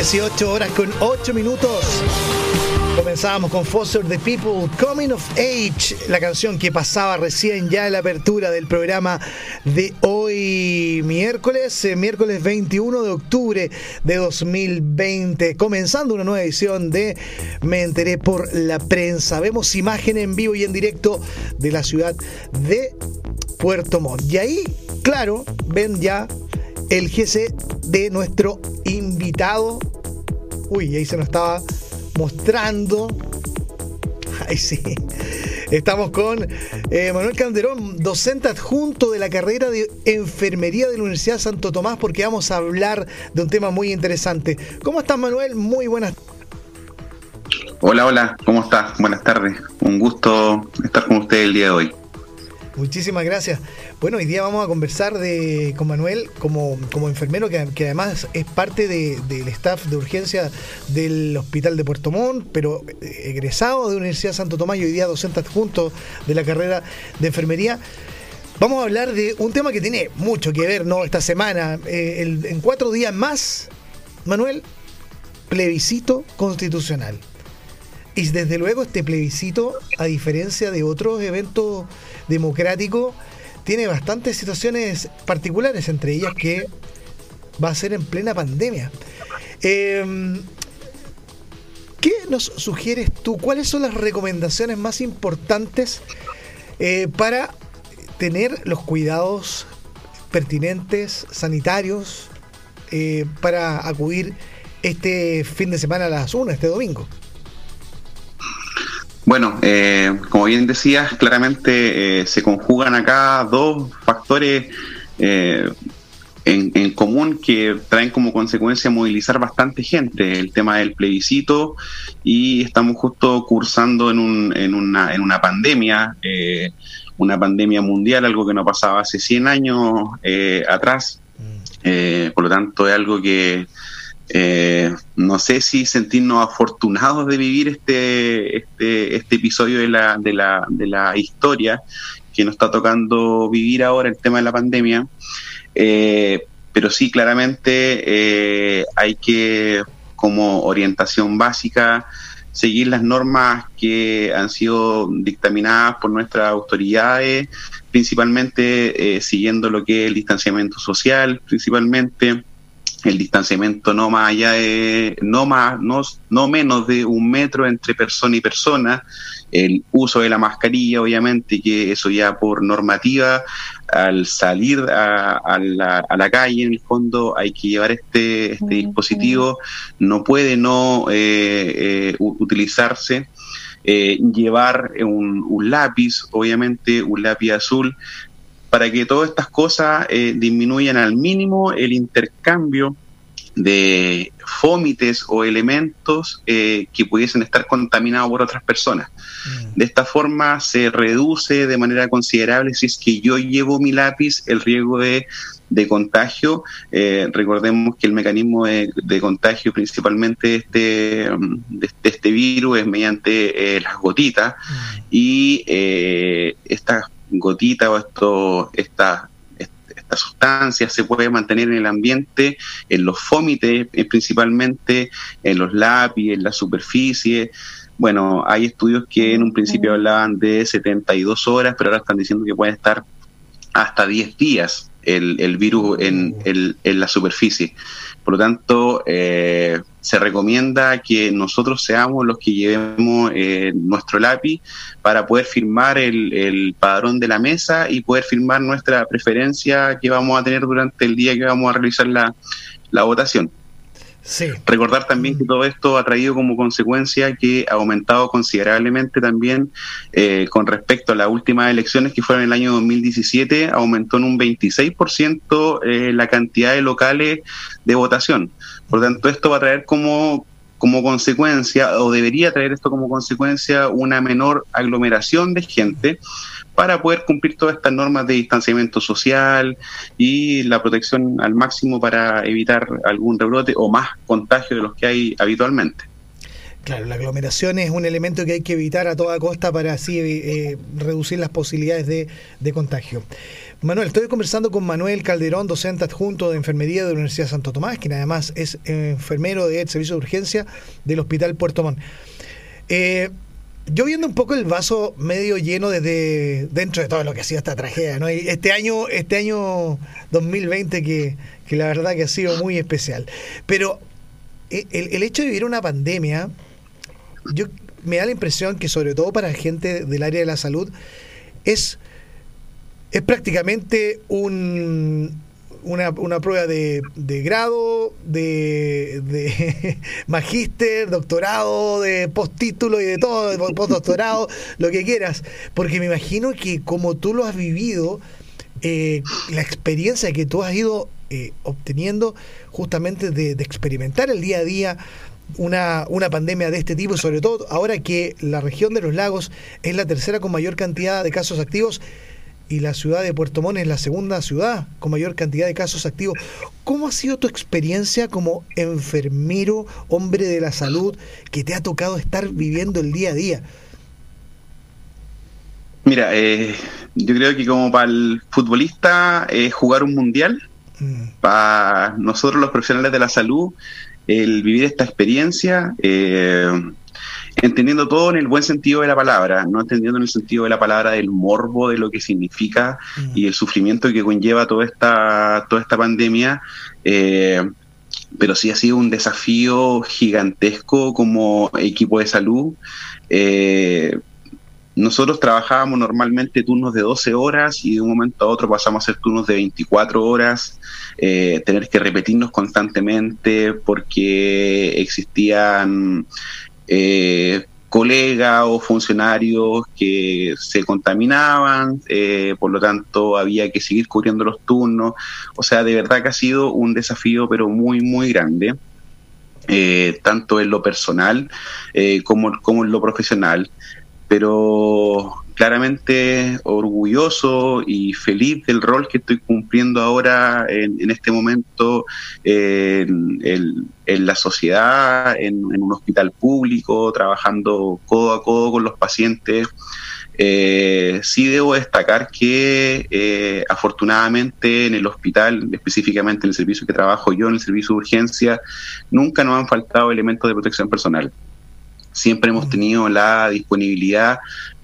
18 horas con 8 minutos. Comenzábamos con Foster the People, Coming of Age, la canción que pasaba recién ya en la apertura del programa de hoy, miércoles, eh, miércoles 21 de octubre de 2020, comenzando una nueva edición de Me enteré por la prensa. Vemos imagen en vivo y en directo de la ciudad de Puerto Montt. Y ahí, claro, ven ya el GC de nuestro invitado. Uy, ahí se nos estaba mostrando. Ay, sí. Estamos con eh, Manuel Calderón, docente adjunto de la carrera de enfermería de la Universidad de Santo Tomás, porque vamos a hablar de un tema muy interesante. ¿Cómo estás, Manuel? Muy buenas. Hola, hola, ¿cómo estás? Buenas tardes. Un gusto estar con usted el día de hoy. Muchísimas gracias. Bueno, hoy día vamos a conversar de, con Manuel como, como enfermero, que, además es parte del staff de urgencia del Hospital de Puerto Montt, pero egresado de la Universidad Santo Tomás y hoy día docente adjunto de la carrera de enfermería. Vamos a hablar de un tema que tiene mucho que ver ¿no? esta semana. Eh, en cuatro días más, Manuel, plebiscito constitucional. Y desde luego este plebiscito, a diferencia de otros eventos democráticos, tiene bastantes situaciones particulares, entre ellas que va a ser en plena pandemia. Em, ¿Qué nos sugieres tú? ¿Cuáles son las recomendaciones más importantes eh, para tener los cuidados pertinentes, sanitarios, eh, para acudir este fin de semana a las 1, este domingo? Bueno, eh, como bien decías, claramente eh, se conjugan acá dos factores eh, en, común que traen como consecuencia movilizar bastante gente. El tema del plebiscito y estamos justo cursando en, un, en, una, en una pandemia, una pandemia mundial, algo que no pasaba hace 100 años atrás. Mm. por lo tanto, es algo que eh, no sé si sentirnos afortunados de vivir este, este, este episodio de la, de, la, de la historia que nos está tocando vivir ahora el tema de la pandemia. Eh, pero sí, claramente eh, hay que, como orientación básica, seguir las normas que han sido dictaminadas por nuestras autoridades, principalmente siguiendo lo que es el distanciamiento social, principalmente el distanciamiento no más allá de, no más, no, no menos de un metro entre persona y persona, el uso de la mascarilla, obviamente, que eso ya por normativa, al salir a, la, calle, en el fondo, hay que llevar este, este dispositivo, no puede no eh, eh, utilizarse. Eh, llevar un, un, lápiz, obviamente un lápiz azul, para que todas estas cosas eh, disminuyan al mínimo el intercambio de fómites o elementos eh, que pudiesen estar contaminados por otras personas. Mm. De esta forma se reduce de manera considerable si es que yo llevo mi lápiz el riesgo de, contagio. Eh, recordemos que el mecanismo de, contagio principalmente de este, de este virus es mediante las gotitas mm. y estas gotita o esto, esta, esta sustancia se puede mantener en el ambiente, en los fómites eh, principalmente, en los lápices, en la superficie. Bueno, hay estudios que en un principio hablaban de 72 horas, pero ahora están diciendo que puede estar hasta 10 días el, el virus en, el, en la superficie. Por lo tanto, eh, se recomienda que nosotros seamos los que llevemos eh, nuestro lápiz para poder firmar el, el, padrón de la mesa y poder firmar nuestra preferencia que vamos a tener durante el día que vamos a realizar la, la votación. Recordar también que todo esto ha traído como consecuencia que ha aumentado considerablemente también eh, con respecto a las últimas elecciones que fueron en el año 2017, aumentó en un 26% eh, la cantidad de locales de votación. Por lo tanto, esto va a traer como, como consecuencia, o debería traer esto como consecuencia, una menor aglomeración de gente para poder cumplir todas estas normas de distanciamiento social y la protección al máximo para evitar algún rebrote o más contagio de los que hay habitualmente. Claro, la aglomeración es un elemento que hay que evitar a toda costa para así eh, reducir las posibilidades de, contagio. Manuel, estoy conversando con Manuel Calderón, docente adjunto de enfermería de la Universidad de Santo Tomás, quien además es enfermero del servicio de urgencia del Hospital Puerto Montt. Eh, yo viendo un poco el vaso medio lleno desde dentro de todo lo que ha sido esta tragedia, ¿no? este año, este año 2020 que, que la verdad que ha sido muy especial. Pero eh, el, el hecho de vivir una pandemia, yo me da la impresión que sobre todo para gente del área de la salud es es prácticamente un, una, una, prueba de, de grado, de, de magíster, doctorado, de postítulo y de todo, de postdoctorado, lo que quieras. Porque me imagino que como tú lo has vivido, eh, la experiencia que tú has ido eh, obteniendo justamente de, de, experimentar el día a día una, una pandemia de este tipo y sobre todo ahora que la región de los lagos es la tercera con mayor cantidad de casos activos, y la ciudad de Puerto Montt es la segunda ciudad con mayor cantidad de casos activos. ¿Cómo ha sido tu experiencia como enfermero, hombre de la salud, que te ha tocado estar viviendo el día a día? Mira, eh, yo creo que como para el futbolista eh, jugar un mundial, mm. para nosotros los profesionales de la salud, el vivir esta experiencia, eh, entendiendo todo en el buen sentido de la palabra, no entendiendo en el sentido de la palabra del morbo de lo que significa mm. y el sufrimiento que conlleva toda esta, toda esta pandemia. Eh, pero sí ha sido un desafío gigantesco como equipo de salud. Eh, nosotros trabajábamos normalmente turnos de 12 horas y de un momento a otro pasamos a hacer turnos de 24 horas, eh, tener que repetirnos constantemente porque existían eh, colegas o funcionarios que se contaminaban, eh, por lo tanto había que seguir cubriendo los turnos, o sea, de verdad que ha sido un desafío pero muy, muy grande. Eh, tanto en lo personal como, como en lo profesional, pero claramente orgulloso y feliz del rol que estoy cumpliendo ahora en, este momento en, la sociedad, en, un hospital público, trabajando codo a codo con los pacientes. Eh, sí debo destacar que eh, afortunadamente en el hospital, específicamente en el servicio que trabajo yo, en el servicio de urgencia, nunca nos han faltado elementos de protección personal. Siempre hemos mm. tenido la disponibilidad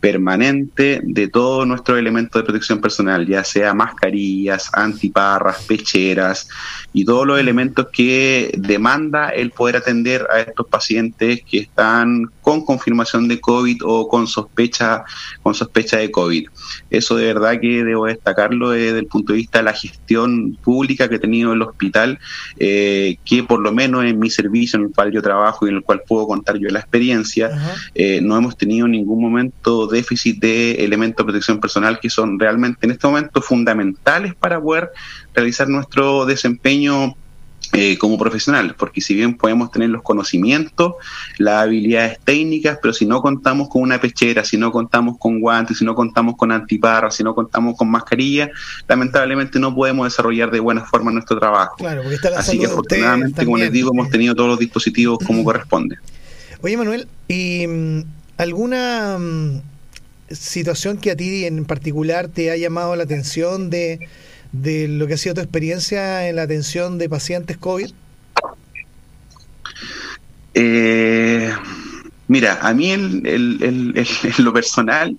permanente de todos nuestros elementos de protección personal, ya sea mascarillas, antiparras, pecheras y todos los elementos que demanda el poder atender a estos pacientes que están con confirmación de COVID o con sospecha, con sospecha de COVID. Eso de verdad que debo destacarlo desde el punto de vista de la gestión pública que he tenido el hospital, eh, que por lo menos en mi servicio en el cual yo trabajo y en el cual puedo contar yo la experiencia, eh, no hemos tenido en ningún momento déficit de elementos de protección personal que son realmente en este momento fundamentales para poder realizar nuestro desempeño eh, como profesional, porque si bien podemos tener los conocimientos, las habilidades técnicas, pero si no contamos con una pechera, si no contamos con guantes, si no contamos con antiparras, si no contamos con mascarilla, lamentablemente no podemos desarrollar de buena forma nuestro trabajo. Así que afortunadamente, como les digo, hemos tenido todos los dispositivos como corresponde. Oye Manuel, ¿y mm, alguna mm, situación que a ti en particular te ha llamado la atención de de lo que ha sido tu experiencia en la atención de pacientes COVID? Eh, Mira, a mí en lo personal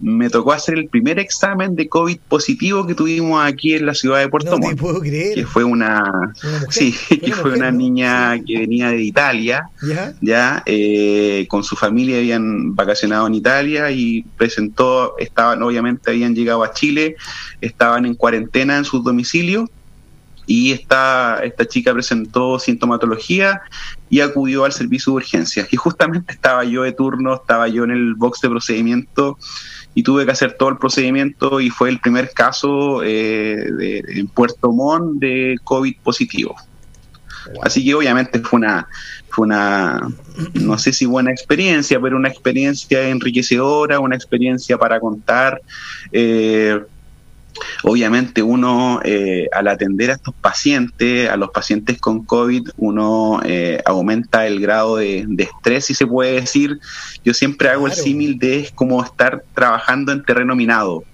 me tocó hacer el primer examen de COVID positivo que tuvimos aquí en la ciudad de Puerto Montt. puedo creer. Que fue una, sí, que fue una niña que venía de Italia, ya, eh, con su familia habían vacacionado en Italia y presentó, estaban, obviamente habían llegado a Chile, estaban en cuarentena en sus domicilios y esta, esta chica presentó sintomatología y acudió al servicio de urgencias. Y justamente estaba yo de turno, estaba yo en el box de procedimiento y tuve que hacer todo el procedimiento y fue el primer caso eh, en Puerto Montt de COVID positivo. Así que obviamente fue una, fue una, no sé si buena experiencia, pero una experiencia enriquecedora, una experiencia para contar. Eh, obviamente uno eh, al atender a estos pacientes, a los pacientes con COVID, uno eh, aumenta el grado de, estrés, si se puede decir. Yo siempre hago el símil de es como estar trabajando en terreno minado.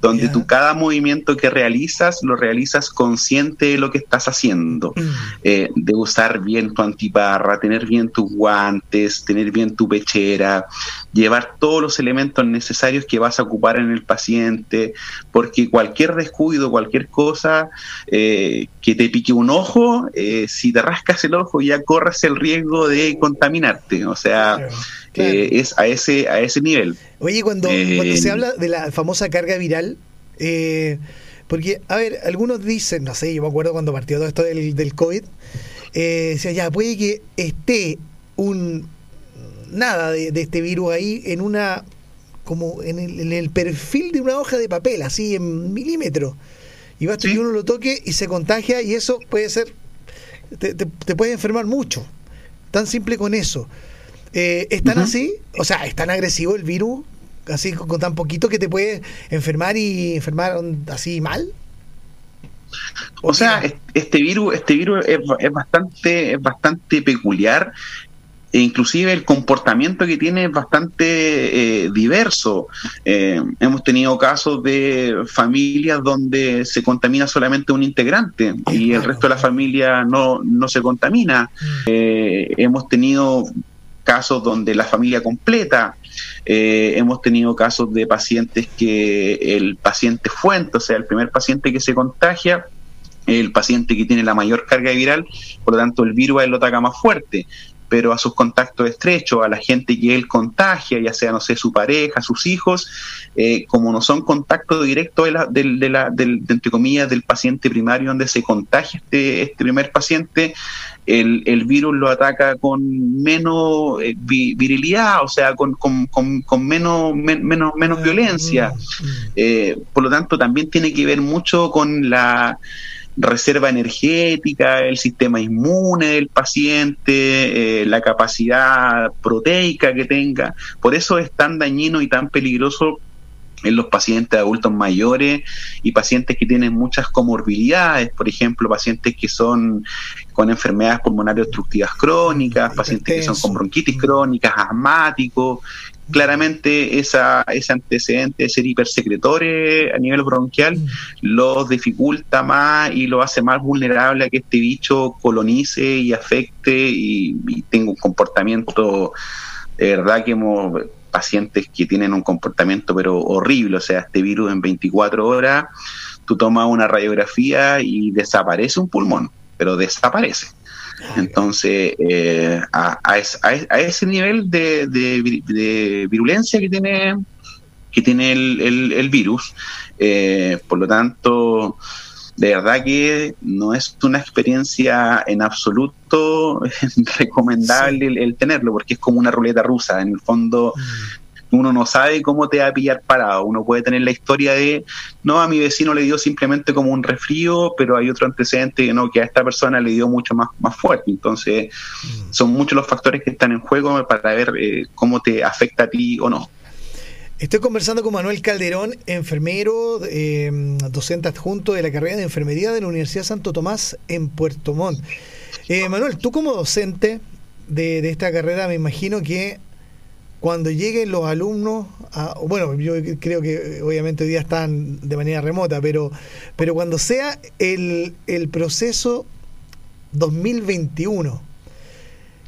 donde tú cada movimiento que realizas lo realizas consciente de lo que estás haciendo, mm. eh, de usar bien tu antiparra, tener bien tus guantes, tener bien tu pechera, llevar todos los elementos necesarios que vas a ocupar en el paciente, porque cualquier descuido, cualquier cosa eh, que te pique un ojo, eh, si te rascas el ojo ya corres el riesgo de contaminarte, o sea, es a ese, a ese nivel. Oye, cuando, cuando se habla de la famosa carga viral, eh, porque, a ver, algunos dicen, no sé, yo me acuerdo cuando partió todo esto del, del COVID, eh, decía, ya, puede que esté un nada de, este virus ahí en una como en el, perfil de una hoja de papel, así en milímetros. Y basta que uno lo toque y se contagia y eso puede ser, te, te, puede enfermar mucho. Tan simple con eso. Eh, ¿Están así? O sea, ¿es tan agresivo el virus así con, tan poquito que te puede enfermar y enfermar así mal? O, sea, este virus, este virus es, bastante, es bastante peculiar e inclusive el comportamiento que tiene es bastante eh, diverso. Eh, hemos tenido casos de familias donde se contamina solamente un integrante y el resto de la familia no, no se contamina. Mm. Eh, hemos tenido casos donde la familia completa, hemos tenido casos de pacientes que el paciente fuente, o sea, el primer paciente que se contagia, el paciente que tiene la mayor carga viral, por lo tanto el virus lo ataca más fuerte pero a sus contactos estrechos, a la gente que él contagia, ya sea, no sé, su pareja, sus hijos, eh, como no son contactos directos de la, de, la, entre comillas, del paciente primario donde se contagia este, este primer paciente, el, el, virus lo ataca con menos eh, virilidad, o sea, con, con, con, menos, menos, menos violencia. Mm, mm. Eh, por lo tanto, también tiene que ver mucho con la reserva energética, el sistema inmune del paciente, eh, la capacidad proteica que tenga. Por eso es tan dañino y tan peligroso en los pacientes adultos mayores y pacientes que tienen muchas comorbilidades, por ejemplo, pacientes que son con enfermedades pulmonares obstructivas crónicas, pacientes que son con bronquitis crónicas, asmáticos. Claramente esa, ese antecedente de ser hipersecretores a nivel bronquial mm. los dificulta más y lo hace más vulnerable a que este bicho colonice y afecte y, y tenga un comportamiento de verdad que hemos pacientes que tienen un comportamiento pero horrible, o sea, este virus en 24 horas, tú tomas una radiografía y desaparece un pulmón, pero desaparece. Entonces, eh, a, ese nivel de, virulencia que tiene, que tiene el, virus, eh, por lo tanto, de verdad que no es una experiencia en absoluto recomendable el, tenerlo, porque es como una ruleta rusa. En el fondo, mm. Uno no sabe cómo te va a pillar parado. Uno puede tener la historia de, no, a mi vecino le dio simplemente como un resfrío, pero hay otro antecedente que no, que a esta persona le dio mucho más, más fuerte. Entonces, mm. son muchos los factores que están en juego para ver eh, cómo te afecta a ti o no. Estoy conversando con Manuel Calderón, enfermero, eh, docente adjunto de la carrera de enfermería de la Universidad Santo Tomás en Puerto Montt. Eh, Manuel, tú como docente de, esta carrera, me imagino que cuando lleguen los alumnos, bueno, yo creo que obviamente hoy día están de manera remota, pero, pero cuando sea el, el proceso 2021,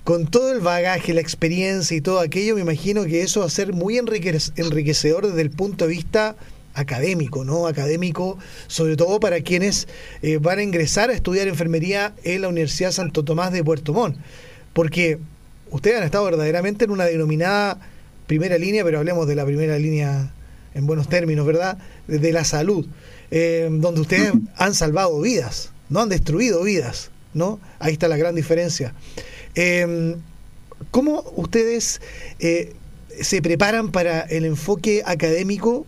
con todo el bagaje, la experiencia y todo aquello, me imagino que eso va a ser muy enriquecedor desde el punto de vista académico, ¿no? Académico, sobre todo para quienes eh, van a ingresar a estudiar enfermería en la Universidad Santo Tomás de Puerto Montt. Porque ustedes han estado verdaderamente en una denominada primera línea, pero hablemos de la primera línea en buenos términos, ¿verdad? De la salud, eh, donde ustedes han salvado vidas, no han destruido vidas, ¿no? Ahí está la gran diferencia. Eh, ¿Cómo ustedes eh, se preparan para el enfoque académico?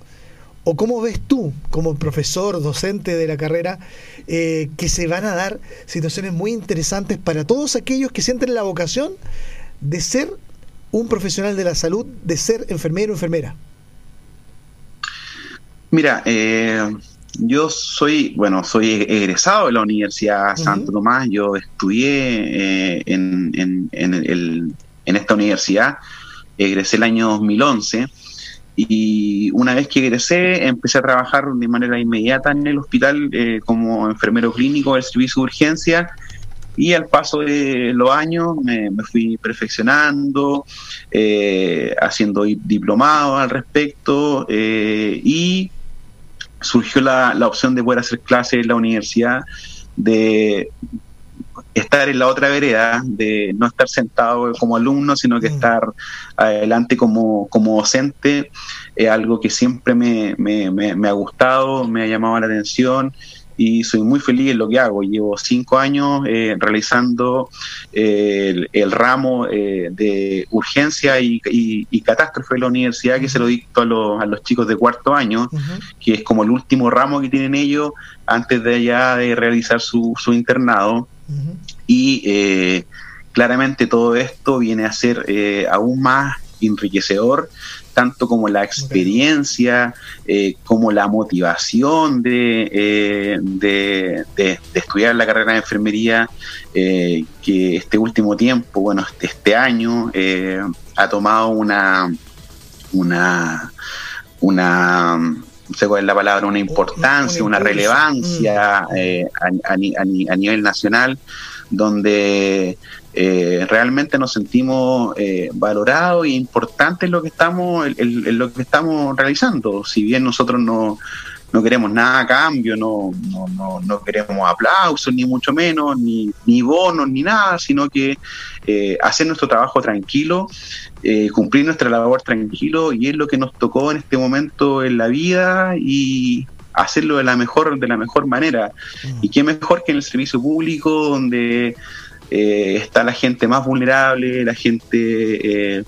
¿O cómo ves tú, como profesor, docente de la carrera, eh, que se van a dar situaciones muy interesantes para todos aquellos que sienten la vocación de ser un profesional de la salud, de ser enfermero o enfermera? Mira, eh, yo soy, bueno, soy egresado de la Universidad Santo Tomás, yo estudié eh, en, en, en, el, en, esta universidad, egresé el año 2011 Y una vez que egresé, empecé a trabajar de manera inmediata en el hospital eh, como enfermero clínico del servicio de urgencia y al paso de los años me, fui perfeccionando, eh, haciendo diplomado al respecto eh, y surgió la, la, opción de poder hacer clases en la universidad, de estar en la otra vereda, de no estar sentado como alumno, sino que mm. estar adelante como, como docente, es algo que siempre me, me, me, ha gustado, me ha llamado la atención y soy muy feliz en lo que hago. Llevo cinco años eh, realizando eh, el, ramo eh, de urgencia y, y, catástrofe de la universidad que se lo dicto a los, a los chicos de cuarto año, que es como el último ramo que tienen ellos antes de ya de realizar su, su internado. Y claramente todo esto viene a ser aún más enriquecedor tanto como la experiencia, eh, como la motivación de, eh, de, estudiar la carrera de enfermería, eh, que este último tiempo, bueno, este, este año, ha tomado una, una, una no sé cuál es la palabra, una importancia, una relevancia mm. a, a, nivel nacional, donde eh, realmente nos sentimos eh, valorados e importantes en lo que estamos en, lo que estamos realizando si bien nosotros no, no queremos nada a cambio no, no, no, queremos aplausos ni mucho menos ni, ni bonos ni nada sino que eh, hacer nuestro trabajo tranquilo eh, cumplir nuestra labor tranquilo y es lo que nos tocó en este momento en la vida y hacerlo de la mejor de la mejor manera mm. y qué mejor que en el servicio público donde eh, está la gente más vulnerable, la gente eh,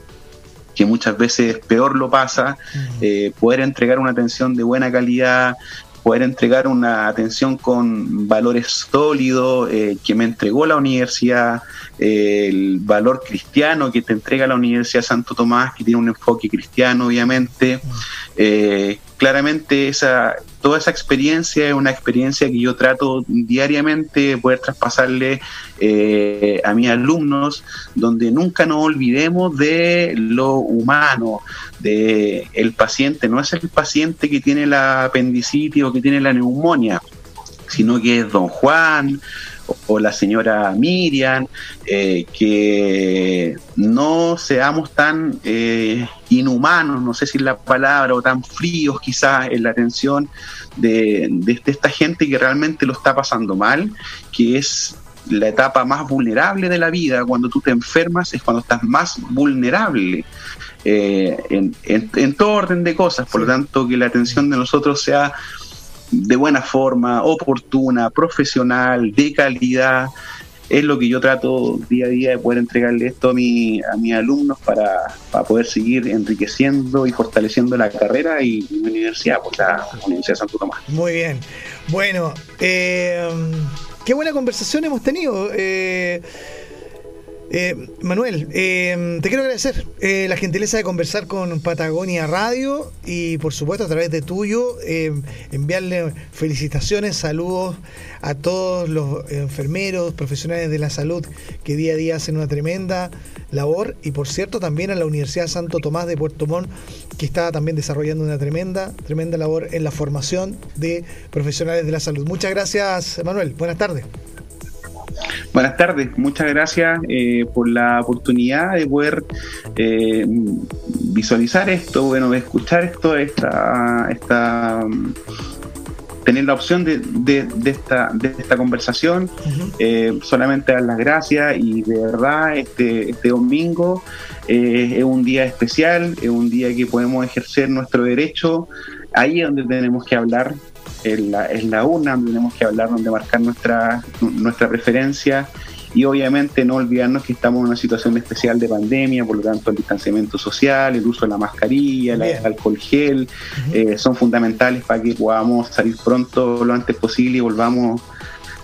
que muchas veces peor lo pasa, eh, poder entregar una atención de buena calidad, poder entregar una atención con valores sólidos que me entregó la universidad, el valor cristiano que te entrega la Universidad Santo Tomás, que tiene un enfoque cristiano, obviamente. Claramente esa, toda esa experiencia es una experiencia que yo trato diariamente de poder traspasarle eh, a mis alumnos, donde nunca nos olvidemos de lo humano, de el paciente. No es el paciente que tiene la apendicitis o que tiene la neumonía, sino que es don Juan, o la señora Miriam, eh, que no seamos tan eh, inhumanos, no sé si es la palabra, o tan fríos quizás en la atención de, de, esta gente que realmente lo está pasando mal, que es la etapa más vulnerable de la vida, cuando tú te enfermas es cuando estás más vulnerable. Eh, en, en, todo orden de cosas, por lo tanto que la atención de nosotros sea de buena forma, oportuna, profesional, de calidad. Es lo que yo trato día a día de poder entregarle esto a, mi, a mis alumnos para, poder seguir enriqueciendo y fortaleciendo la carrera y mi universidad, pues la Universidad de Santo Tomás. Muy bien. Bueno, eh, qué buena conversación hemos tenido. Eh, eh, Manuel, eh, te quiero agradecer eh, la gentileza de conversar con Patagonia Radio y por supuesto a través de tuyo enviarle felicitaciones, saludos a todos los enfermeros, profesionales de la salud que día a día hacen una tremenda labor y por cierto también a la Universidad Santo Tomás de Puerto Montt que está también desarrollando una tremenda, tremenda labor en la formación de profesionales de la salud. Muchas gracias Manuel, buenas tardes. Buenas tardes, muchas gracias eh, por la oportunidad de poder eh, visualizar esto, bueno, de escuchar esto, esta, esta tener la opción de, de, esta, de esta conversación. Eh, solamente dar las gracias y de verdad este, este domingo es un día especial, es un día que podemos ejercer nuestro derecho. Ahí es donde tenemos que hablar es la, es la urna donde tenemos que hablar, donde marcar nuestra, nuestra preferencia y obviamente no olvidarnos que estamos en una situación especial de pandemia, por lo tanto el distanciamiento social, el uso de la mascarilla, el alcohol gel, eh, son fundamentales para que podamos salir pronto lo antes posible y volvamos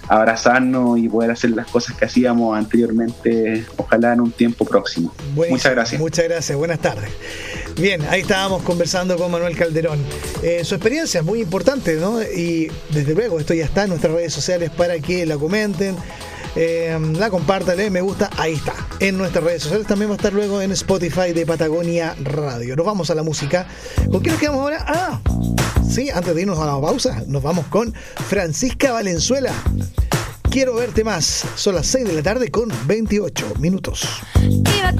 a abrazarnos y poder hacer las cosas que hacíamos anteriormente, ojalá en un tiempo próximo. muchas gracias. Muchas gracias, buenas tardes. Bien, ahí estábamos conversando con Manuel Calderón. Eh, su experiencia es muy importante, ¿no? Y desde luego, esto ya está en nuestras redes sociales para que la comenten. eh, la comparta, le me gusta, ahí está. En nuestras redes sociales también va a estar luego en Spotify de Patagonia Radio. Nos vamos a la música. ¿Con quién nos quedamos ahora? Ah, sí, antes de irnos a la pausa, nos vamos con Francisca Valenzuela. Quiero verte más. Son las 6 de la tarde con 28 minutos. Iba